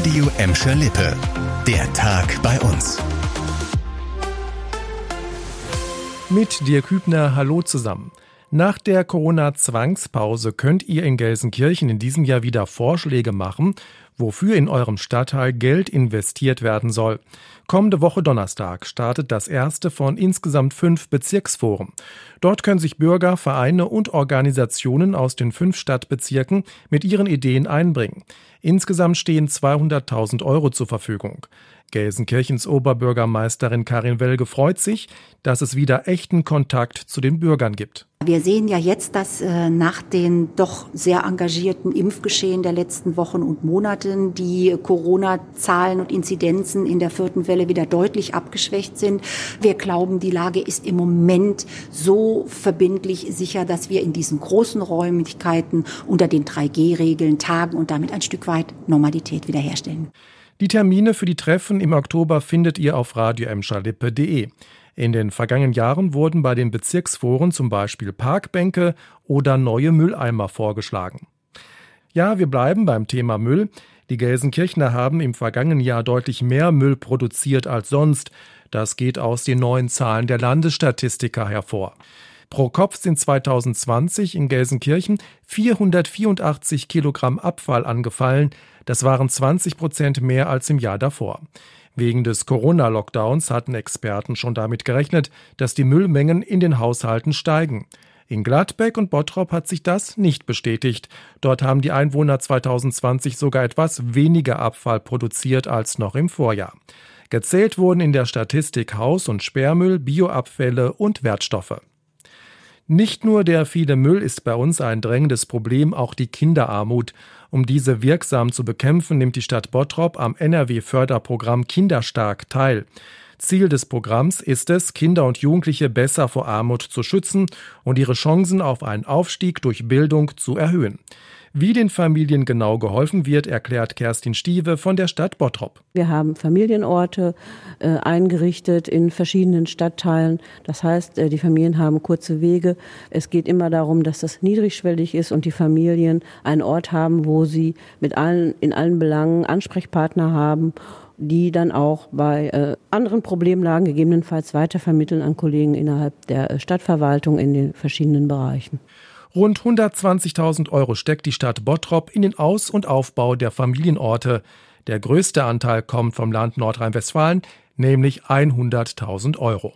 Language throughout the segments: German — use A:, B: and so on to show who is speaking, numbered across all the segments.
A: Radio Emscher Lippe. Der Tag bei uns.
B: Mit dir Kübner, hallo zusammen. Nach der Corona-Zwangspause könnt ihr in Gelsenkirchen in diesem Jahr wieder Vorschläge machen, wofür in eurem Stadtteil Geld investiert werden soll. Kommende Woche Donnerstag startet das erste von insgesamt fünf Bezirksforen. Dort können sich Bürger, Vereine und Organisationen aus den fünf Stadtbezirken mit ihren Ideen einbringen. Insgesamt stehen 200.000 Euro zur Verfügung. Gelsenkirchens Oberbürgermeisterin Karin Welge freut sich, dass es wieder echten Kontakt zu den Bürgern gibt.
C: Wir sehen ja jetzt, dass äh, nach den doch sehr engagierten Impfgeschehen der letzten Wochen und Monaten die Corona-Zahlen und Inzidenzen in der vierten Welle wieder deutlich abgeschwächt sind. Wir glauben, die Lage ist im Moment so verbindlich sicher, dass wir in diesen großen Räumlichkeiten unter den 3G-Regeln tagen und damit ein Stück weit Normalität wiederherstellen.
B: Die Termine für die Treffen im Oktober findet ihr auf radioemschalippe.de. In den vergangenen Jahren wurden bei den Bezirksforen zum Beispiel Parkbänke oder neue Mülleimer vorgeschlagen. Ja, wir bleiben beim Thema Müll. Die Gelsenkirchner haben im vergangenen Jahr deutlich mehr Müll produziert als sonst. Das geht aus den neuen Zahlen der Landesstatistiker hervor. Pro Kopf sind 2020 in Gelsenkirchen 484 Kilogramm Abfall angefallen. Das waren 20 Prozent mehr als im Jahr davor. Wegen des Corona-Lockdowns hatten Experten schon damit gerechnet, dass die Müllmengen in den Haushalten steigen. In Gladbeck und Bottrop hat sich das nicht bestätigt. Dort haben die Einwohner 2020 sogar etwas weniger Abfall produziert als noch im Vorjahr. Gezählt wurden in der Statistik Haus- und Sperrmüll, Bioabfälle und Wertstoffe. Nicht nur der viele Müll ist bei uns ein drängendes Problem, auch die Kinderarmut. Um diese wirksam zu bekämpfen, nimmt die Stadt Bottrop am NRW-Förderprogramm Kinderstark teil. Ziel des Programms ist es, Kinder und Jugendliche besser vor Armut zu schützen und ihre Chancen auf einen Aufstieg durch Bildung zu erhöhen. Wie den Familien genau geholfen wird, erklärt Kerstin Stieve von der Stadt Bottrop.
D: Wir haben Familienorte äh, eingerichtet in verschiedenen Stadtteilen. Das heißt, äh, die Familien haben kurze Wege. Es geht immer darum, dass das niedrigschwellig ist und die Familien einen Ort haben, wo sie mit allen, in allen Belangen Ansprechpartner haben die dann auch bei äh, anderen Problemlagen gegebenenfalls weitervermitteln an Kollegen innerhalb der äh, Stadtverwaltung in den verschiedenen Bereichen.
B: Rund 120.000 Euro steckt die Stadt Bottrop in den Aus- und Aufbau der Familienorte. Der größte Anteil kommt vom Land Nordrhein-Westfalen, nämlich 100.000 Euro.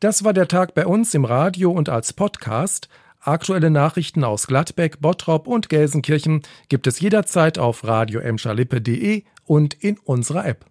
B: Das war der Tag bei uns im Radio und als Podcast. Aktuelle Nachrichten aus Gladbeck, Bottrop und Gelsenkirchen gibt es jederzeit auf radio und in unserer App.